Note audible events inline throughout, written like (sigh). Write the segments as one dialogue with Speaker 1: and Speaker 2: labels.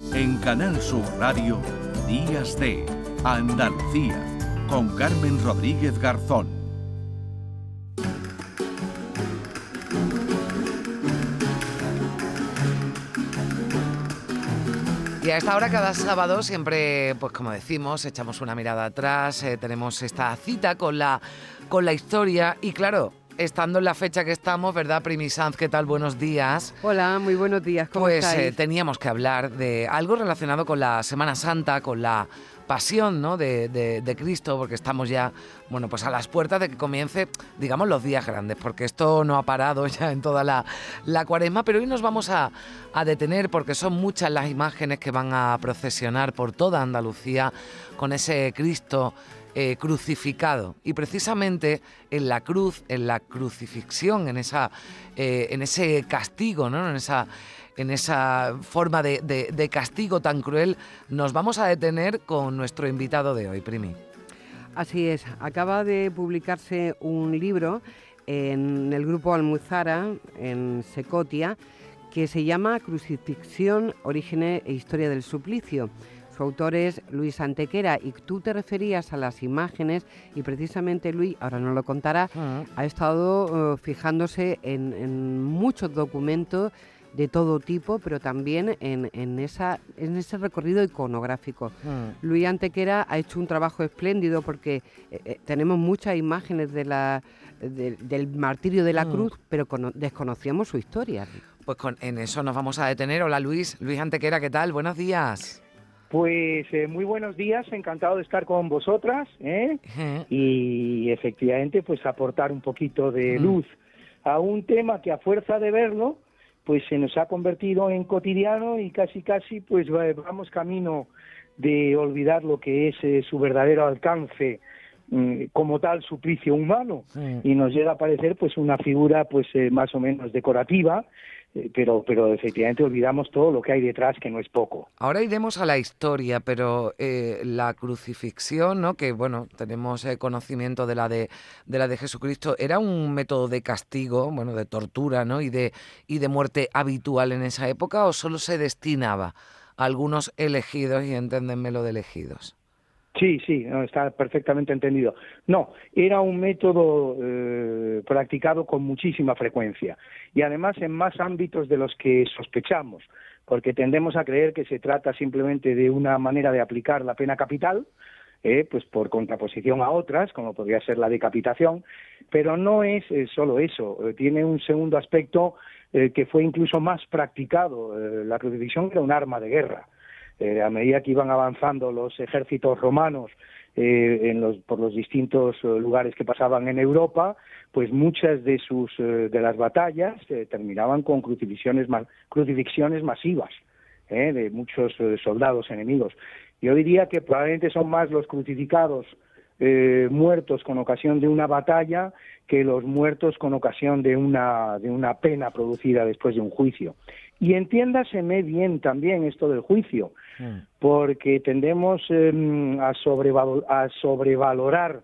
Speaker 1: En Canal Sur Radio, Días de Andalucía, con Carmen Rodríguez Garzón.
Speaker 2: Y a esta hora, cada sábado, siempre, pues como decimos, echamos una mirada atrás, eh, tenemos esta cita con la, con la historia y claro, estando en la fecha que estamos, ¿verdad, Primi Sanz? ¿Qué tal? Buenos días.
Speaker 3: Hola, muy buenos días. ¿Cómo
Speaker 2: pues
Speaker 3: estáis?
Speaker 2: eh, teníamos que hablar de algo relacionado con la Semana Santa, con la pasión ¿no? de, de- de Cristo, porque estamos ya, bueno, pues a las puertas de que comience, digamos, los días grandes, porque esto no ha parado (laughs) ya en toda la, la cuaresma, pero hoy nos vamos a, a detener porque son muchas las imágenes que van a procesionar por toda Andalucía con ese Cristo eh, crucificado. Y precisamente en la cruz, en la crucifixión, en, esa, eh, en ese castigo, ¿no? en, esa, en esa forma de, castigo tan cruel, nos vamos a detener con nuestro invitado de hoy, Primi.
Speaker 3: Así es, acaba de publicarse un libro en el grupo Almuzara, en Secotia, que se llama Crucifixión, Orígenes e Historia del Suplicio. Su autor es Luis Antequera y tú te referías a las imágenes y precisamente Luis, ahora nos lo contará, ha estado eh, fijándose en, en muchos documentos de todo tipo, pero también en, en esa, en ese recorrido iconográfico. Luis Antequera ha hecho un trabajo espléndido porque eh, eh, tenemos muchas imágenes de la, de- del martirio de la
Speaker 2: Mm.
Speaker 3: cruz, pero cono- desconocíamos su historia.
Speaker 2: Pues con, en eso nos vamos a detener. Hola Luis, Luis Antequera, ¿qué tal? Buenos días.
Speaker 4: Pues eh, muy buenos días, encantado de estar con vosotras ¿eh? Y efectivamente pues aportar un poquito de luz a un tema que a fuerza de verlo pues se nos ha convertido en cotidiano y casi casi pues va- vamos camino de olvidar lo que es eh, su verdadero alcance mm, como tal suplicio humano. Y nos llega a parecer pues una figura pues eh, más o menos decorativa pero pero efectivamente olvidamos todo lo que hay detrás que no es poco
Speaker 2: Ahora iremos a la historia, pero eh, la crucifixión, ¿no? que bueno, tenemos eh, conocimiento de la de, de la de Jesucristo, era un método de castigo, bueno, de tortura, ¿no? y de y de muerte habitual en esa época, o solo se destinaba a algunos elegidos y enténdenme lo de elegidos.
Speaker 4: Sí, sí, no, está perfectamente entendido. No, era un método eh, practicado con muchísima frecuencia y además en más ámbitos de los que sospechamos, porque tendemos a creer que se trata simplemente de una manera de aplicar la pena capital, eh, pues por contraposición a otras, como podría ser la decapitación, pero no es eh, solo eso, eh, tiene un segundo aspecto que fue incluso más practicado. La crucifixión era un arma de guerra. Eh, a medida que iban avanzando los ejércitos romanos eh, en los, por los distintos eh, lugares que pasaban en Europa, pues muchas de sus eh, de las batallas eh, terminaban con crucifixiones, ma- crucifixiones masivas de muchos soldados enemigos. Yo diría que probablemente son más los crucificados eh, muertos con ocasión de una batalla que los muertos con ocasión de una, de una pena producida después de un juicio. Y entiéndaseme bien también esto del juicio, porque tendemos eh, a, sobrevalo- a sobrevalorar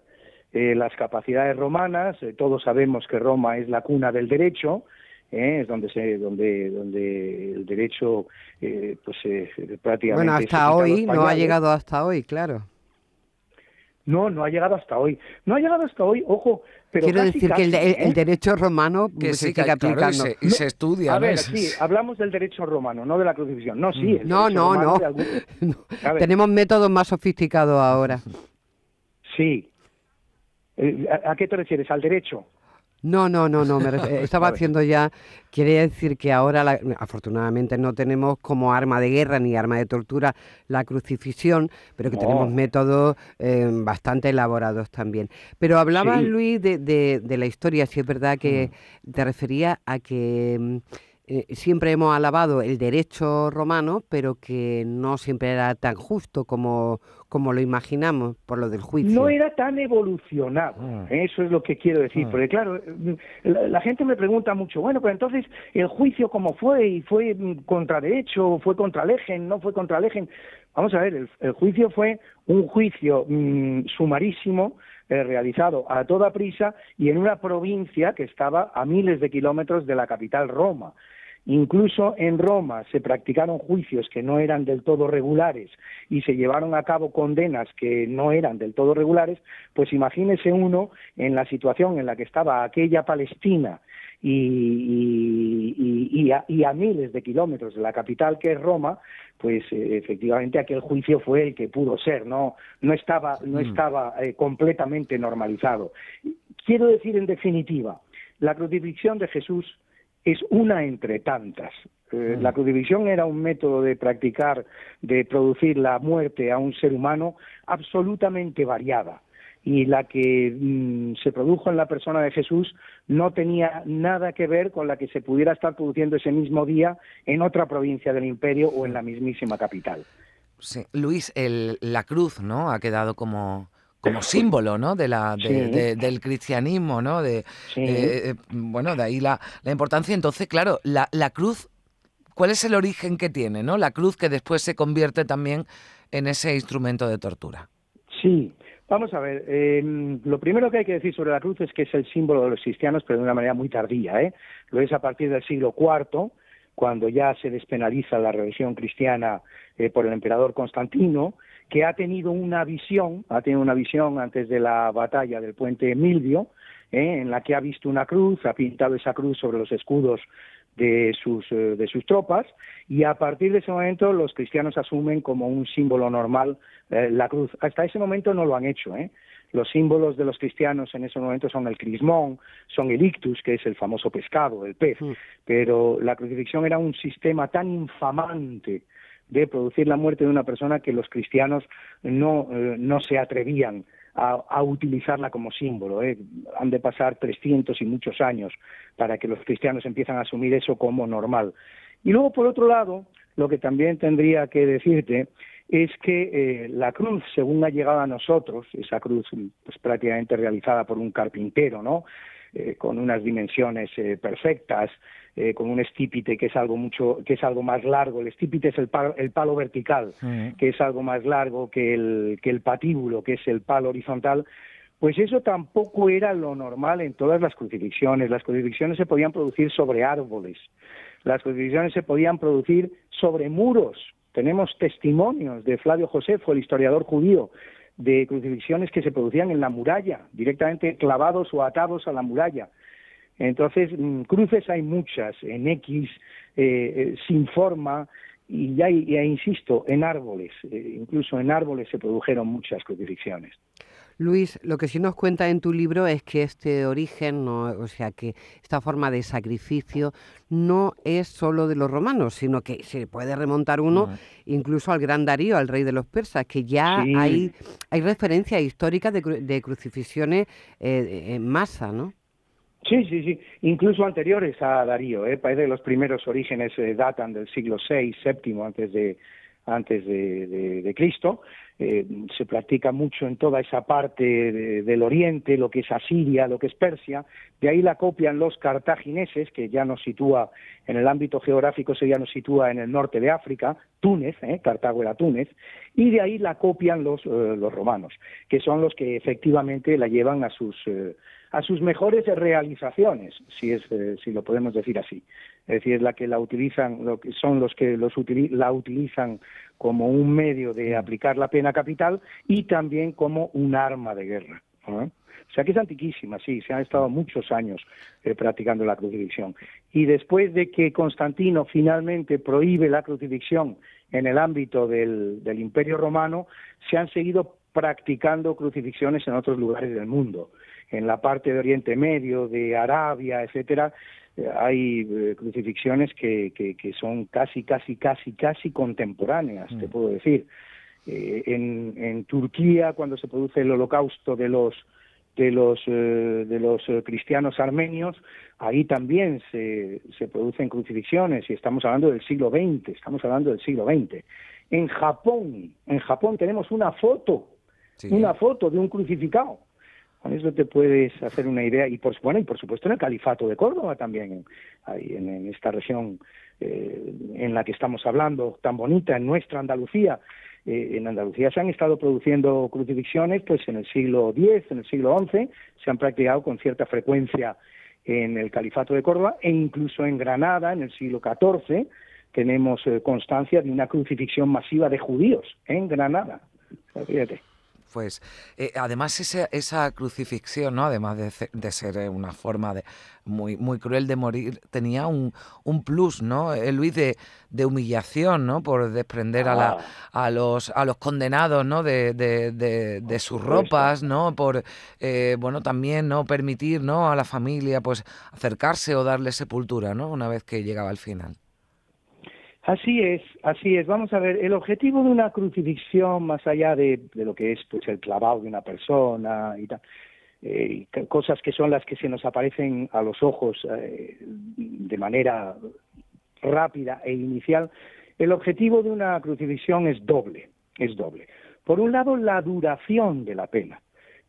Speaker 4: eh, las capacidades romanas. Eh, todos sabemos que Roma es la cuna del derecho, eh, es donde se, donde, donde el derecho, eh, pues eh, prácticamente.
Speaker 3: Bueno, hasta hoy, no ha llegado hasta hoy, claro.
Speaker 4: No, no ha llegado hasta hoy. No ha llegado hasta hoy, ojo, pero
Speaker 3: Quiero
Speaker 4: casi,
Speaker 3: decir que el, el- el
Speaker 4: ¿eh?
Speaker 3: derecho romano
Speaker 2: Que
Speaker 3: se
Speaker 2: sí, que
Speaker 3: sigue
Speaker 2: claro, y
Speaker 3: aplicando.
Speaker 2: se, y se estudia.
Speaker 4: A ver, sí, hablamos del derecho romano, no de la crucifixión. No, sí, el
Speaker 3: No, no, no.
Speaker 4: algún-. (laughs)
Speaker 3: Tenemos métodos más sofisticados ahora.
Speaker 4: Sí. Eh, ¿A, a qué te refieres? ¿Al derecho?
Speaker 3: No, no, no, no. me (laughs) estaba haciendo ya. Quiere decir que ahora, la- afortunadamente, no tenemos como arma de guerra ni arma de tortura la crucifixión, pero que
Speaker 4: No.
Speaker 3: tenemos métodos eh, bastante elaborados también. Pero hablaba
Speaker 4: Sí.
Speaker 3: Luis de, de- de la historia, si es verdad que te refería a que mm, eh, siempre hemos alabado el derecho romano, pero que no siempre era tan justo como, como lo imaginamos por lo del juicio.
Speaker 4: No era tan evolucionado,
Speaker 2: Mm.
Speaker 4: eso es lo que quiero decir,
Speaker 2: Mm.
Speaker 4: porque claro, la, la gente me pregunta mucho, bueno, pero entonces el juicio cómo fue, y fue mm, contra derecho, fue contra Legen, no fue contra Legen. Vamos a ver, el, el juicio fue un juicio mm, sumarísimo, eh, realizado a toda prisa y en una provincia que estaba a miles de kilómetros de la capital Roma. Incluso en Roma se practicaron juicios que no eran del todo regulares y se llevaron a cabo condenas que no eran del todo regulares, pues imagínese uno en la situación en la que estaba aquella Palestina y, a, miles de kilómetros de la capital que es Roma, pues eh, efectivamente aquel juicio fue el que pudo ser, no, no estaba, no mm. estaba eh, completamente normalizado. Quiero decir en definitiva, la crucifixión de Jesús es una entre tantas. Eh, mm. La crucifixión era un método de practicar, de producir la muerte a un ser humano absolutamente variada. Y la que mm, se produjo en la persona de Jesús no tenía nada que ver con la que se pudiera estar produciendo ese mismo día en otra provincia del imperio o en la mismísima capital.
Speaker 2: Sí. Luis, la cruz, ¿no? Ha quedado como como símbolo ¿no? de la, del cristianismo, ¿no? De, eh, eh, bueno, de ahí la, la, importancia. Entonces, claro, la, la cruz, ¿cuál es el origen que tiene? ¿no? La cruz que después se convierte también en ese instrumento de tortura.
Speaker 4: Sí, Vamos a ver, em, lo primero que hay que decir sobre la cruz es que es el símbolo de los cristianos, pero de una manera muy tardía. ¿eh? Lo es a partir del siglo IV, cuando ya se despenaliza la religión cristiana eh, por el emperador Constantino, que ha tenido una visión, ha tenido una visión antes de la batalla del puente Milvio, ¿eh? en la que ha visto una cruz, ha pintado esa cruz sobre los escudos de sus, eh, de sus tropas y a partir de ese momento los cristianos asumen como un símbolo normal eh, la cruz. Hasta ese momento no lo han hecho. ¿eh? Los símbolos de los cristianos en ese momento son el crismón, son el ictus, que es el famoso pescado, el pez, mm. pero la crucifixión era un sistema tan infamante de producir la muerte de una persona que los cristianos no, eh, no se atrevían a, utilizarla como símbolo. ¿eh? Han de pasar 300 y muchos años para que los cristianos empiezan a asumir eso como normal. Y luego, por otro lado, lo que también tendría que decirte es que eh, la cruz, según ha llegado a nosotros, esa cruz pues, prácticamente realizada por un carpintero, ¿no? Eh, con unas dimensiones eh, perfectas, eh, con un estípite que es algo mucho, que es algo más largo. El estípite es el palo, el palo vertical, que es algo más largo que el, que el patíbulo, que es el palo horizontal. Pues eso tampoco era lo normal en todas las crucifixiones. Las crucifixiones se podían producir sobre árboles, las crucifixiones se podían producir sobre muros. Tenemos testimonios de Flavio Josefo, el historiador judío, de crucifixiones que se producían en la muralla, directamente clavados o atados a la muralla. Entonces, mm, cruces hay muchas, en X, eh, eh, sin forma, y ya, ya insisto, en árboles, eh, incluso en árboles se produjeron muchas crucifixiones.
Speaker 3: Luis, lo que sí nos cuenta en tu libro es que este origen, o sea, que esta forma de sacrificio no es solo de los romanos, sino que se puede remontar uno incluso al gran Darío, al rey de los persas, que ya hay, hay referencias históricas de, crucifixiones eh, en masa, ¿no?
Speaker 4: Sí, sí, sí, incluso anteriores a Darío, ¿eh? parece que los primeros orígenes eh, datan del siglo VI, VII antes de antes de Cristo, eh, se practica mucho en toda esa parte del Oriente, lo que es Asiria, lo que es Persia, de ahí la copian los cartagineses, que ya nos sitúa en el ámbito geográfico, se ya nos sitúa en el norte de África, Túnez, eh, Cartago era Túnez, y de ahí la copian los, eh, los romanos, que son los que efectivamente la llevan a sus, eh, a sus mejores realizaciones, si, es, si lo podemos decir así. Es decir, la que la utilizan, lo que son los que los la utilizan como un medio de aplicar la pena capital y también como un arma de guerra. O sea que es antiquísima, sí, se han estado muchos años eh, practicando la crucifixión. Y después de que Constantino finalmente prohíbe la crucifixión en el ámbito del, del Imperio Romano, se han seguido practicando crucifixiones en otros lugares del mundo. En la parte de Oriente Medio, de Arabia, etcétera, hay eh, crucifixiones que, que, que, son casi, casi, casi, casi contemporáneas, te mm. puedo decir. Eh, en, en Turquía, cuando se produce el holocausto de los de los eh, de los cristianos armenios, ahí también se, se producen crucifixiones y estamos hablando del siglo XX, estamos hablando del siglo XX. En Japón, en Japón tenemos una foto, una foto de un crucificado con eso te puedes hacer una idea. Y por, bueno, y por supuesto en el Califato de Córdoba también, ahí en, esta región eh, en la que estamos hablando, tan bonita, en nuestra Andalucía. Eh, en Andalucía se han estado produciendo crucifixiones, pues en el siglo X, en el siglo XI, se han practicado con cierta frecuencia en el Califato de Córdoba e incluso en Granada, en el siglo XIV, tenemos eh, constancia de una crucifixión masiva de judíos en Granada. Fíjate
Speaker 2: pues eh, además esa, esa, crucifixión, ¿no? además de, ser eh, una forma de, muy, muy cruel de morir, tenía un, un plus, ¿no? Eh, Luis, de, de, humillación, ¿no? Por desprender a, la, ah. a, los, a los condenados, ¿no? De, de sus ropas, ¿no? Por, bueno, también, ¿no? Permitir, ¿no? A la familia, pues, acercarse o darle sepultura, ¿no? Una vez que llegaba al final.
Speaker 4: Así es, así es. Vamos a ver, el objetivo de una crucifixión, más allá de, lo que es pues el clavado de una persona y tal, eh, cosas que son las que se nos aparecen a los ojos eh, de manera rápida e inicial, el objetivo de una crucifixión es doble, es doble. Por un lado, la duración de la pena.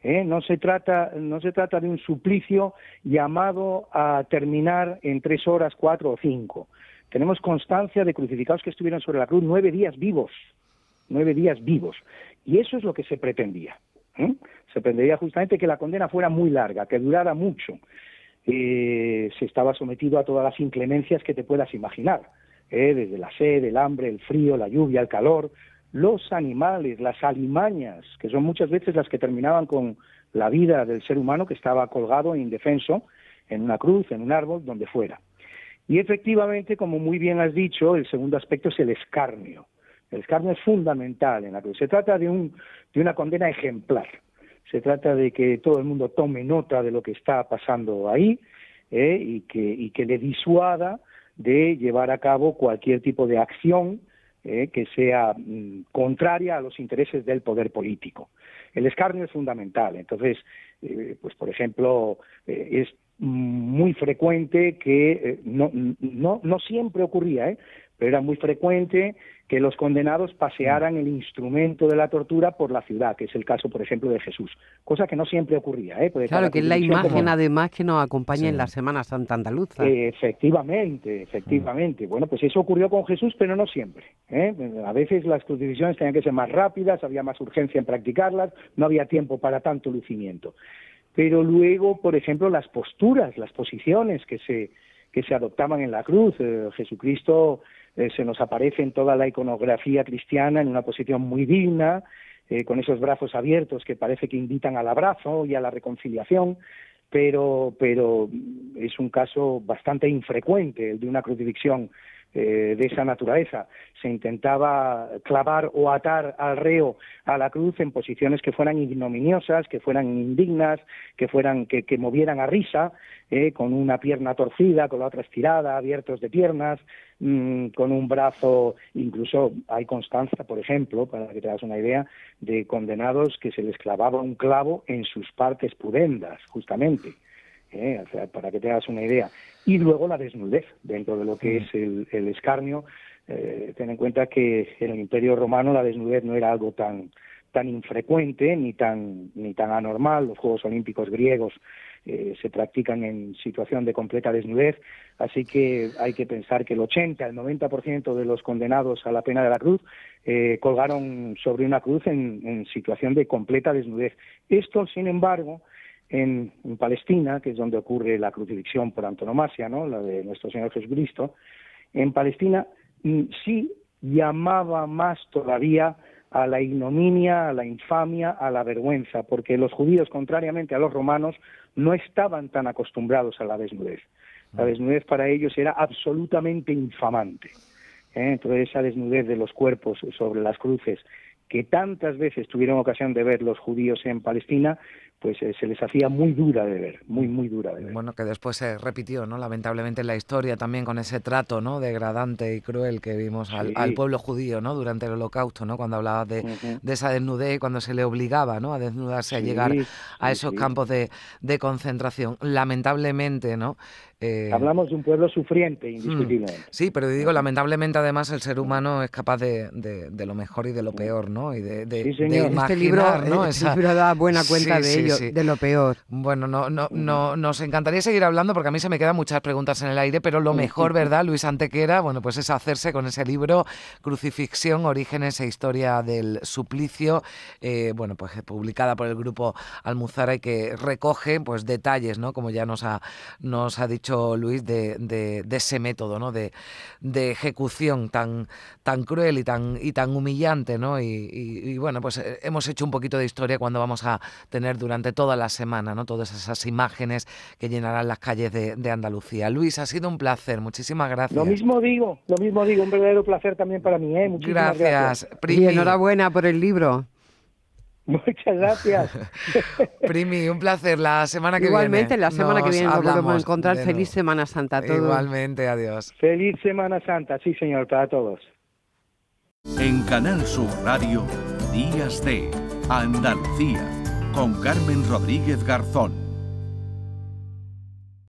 Speaker 4: ¿eh? No, se trata, no se trata de un suplicio llamado a terminar en tres horas, cuatro o cinco tenemos constancia de crucificados que estuvieron sobre la cruz nueve días vivos, nueve días vivos. Y eso es lo que se pretendía. ¿eh? Se pretendía justamente que la condena fuera muy larga, que durara mucho. Eh, se estaba sometido a todas las inclemencias que te puedas imaginar, ¿eh? desde la sed, el hambre, el frío, la lluvia, el calor, los animales, las alimañas, que son muchas veces las que terminaban con la vida del ser humano que estaba colgado e indefenso en una cruz, en un árbol, donde fuera. Y efectivamente, como muy bien has dicho, el segundo aspecto es el escarnio. El escarnio es fundamental en la cruz. Se trata de, un, de una condena ejemplar. Se trata de que todo el mundo tome nota de lo que está pasando ahí ¿eh? y, que, le disuada de llevar a cabo cualquier tipo de acción ¿eh? que sea mm, contraria a los intereses del poder político. El escarnio es fundamental. Entonces, eh, pues por ejemplo, es muy frecuente que eh, no, no, no siempre ocurría, ¿eh? pero era muy frecuente que los condenados pasearan el instrumento de la tortura por la ciudad, que es el caso, por ejemplo, de Jesús, cosa que no siempre ocurría. ¿eh?
Speaker 3: claro, que es la imagen además que nos acompaña en la Semana Santa Andaluza.
Speaker 4: efectivamente, efectivamente. Bueno, pues eso ocurrió con Jesús, pero no siempre. ¿eh? A veces las crucifixiones tenían que ser más rápidas, había más urgencia en practicarlas, no había tiempo para tanto lucimiento pero luego, por ejemplo, las posturas, las posiciones que se, que se adoptaban en la cruz. Eh, Jesucristo eh, se nos aparece en toda la iconografía cristiana en una posición muy digna, eh, con esos brazos abiertos que parece que invitan al abrazo y a la reconciliación, pero, pero es un caso bastante infrecuente el de una crucifixión eh, de esa naturaleza. Se intentaba clavar o atar al reo a la cruz en posiciones que fueran ignominiosas, que fueran indignas, que fueran que, movieran a risa, eh, con una pierna torcida, con la otra estirada, abiertos de piernas, mm, con un brazo, incluso hay constancia, por ejemplo, para que te hagas una idea, de condenados que se les clavaba un clavo en sus partes pudendas, justamente. ¿Eh? para que te hagas una idea. Y luego la desnudez dentro de lo que es el, escarnio. Eh, ten en cuenta que en el Imperio Romano la desnudez no era algo tan tan infrecuente ni tan ni tan anormal. Los Juegos Olímpicos griegos eh, se practican en situación de completa desnudez, así que hay que pensar que el 80 el 90% de los condenados a la pena de la cruz eh, colgaron sobre una cruz en, en situación de completa desnudez. Esto, sin embargo, en, Palestina, que es donde ocurre la crucifixión por antonomasia, ¿no? la de nuestro Señor Jesucristo, en Palestina mm, sí llamaba más todavía a la ignominia, a la infamia, a la vergüenza, porque los judíos, contrariamente a los romanos, no estaban tan acostumbrados a la desnudez. La mm. desnudez para ellos era absolutamente infamante. ¿eh? Entonces esa desnudez de los cuerpos sobre las cruces que tantas veces tuvieron ocasión de ver los judíos en Palestina, pues eh, se les hacía muy dura de ver, muy, muy dura de ver.
Speaker 2: Bueno, que después se repitió, ¿no? Lamentablemente en la historia también con ese trato, ¿no? Degradante y cruel que vimos al, pueblo judío, ¿no? Durante el holocausto, ¿no? Cuando hablaba de, esa desnudez, cuando se le obligaba, ¿no? A desnudarse, a llegar a esos campos de, de concentración. Lamentablemente, ¿no?
Speaker 4: Eh, Hablamos de un pueblo sufriente, mm. indiscutiblemente.
Speaker 2: Sí, pero digo, lamentablemente además el ser humano es capaz de, de, lo mejor y de lo peor, ¿no? Y de, de,
Speaker 3: este libro, ¿no? Esa... libro da buena cuenta de aquello de lo peor.
Speaker 2: Bueno, no, no, no, nos encantaría seguir hablando porque a mí se me quedan muchas preguntas en el aire, pero lo mejor, ¿verdad, Luis Antequera? Bueno, pues es hacerse con ese libro, Crucifixión, Orígenes e Historia del Suplicio, eh, bueno, pues publicada por el grupo Almuzara y que recoge pues detalles, ¿no? Como ya nos ha, nos ha dicho Luis, de, de, ese método, ¿no? De, de ejecución tan, tan cruel y tan, y tan humillante, ¿no? Y, bueno, pues eh, hemos hecho un poquito de historia cuando vamos a tener durante toda la semana, ¿no? Todas esas imágenes que llenarán las calles de, Andalucía. Luis, ha sido un placer, muchísimas gracias.
Speaker 4: Lo mismo digo, lo mismo digo, un verdadero placer también para mí, ¿eh?
Speaker 2: Muchísimas gracias.
Speaker 3: Primi. Y enhorabuena por el libro.
Speaker 4: Muchas gracias. (laughs)
Speaker 2: Primi, un placer. La semana que
Speaker 3: viene. Igualmente, la semana que viene
Speaker 2: nos
Speaker 3: volvemos a encontrar. Feliz Semana Santa a todos.
Speaker 2: Igualmente, adiós.
Speaker 4: Feliz Semana Santa, sí, señor, para todos.
Speaker 1: En Canal Sur Radio, Días de Andalucía, con Carmen Rodríguez Garzón.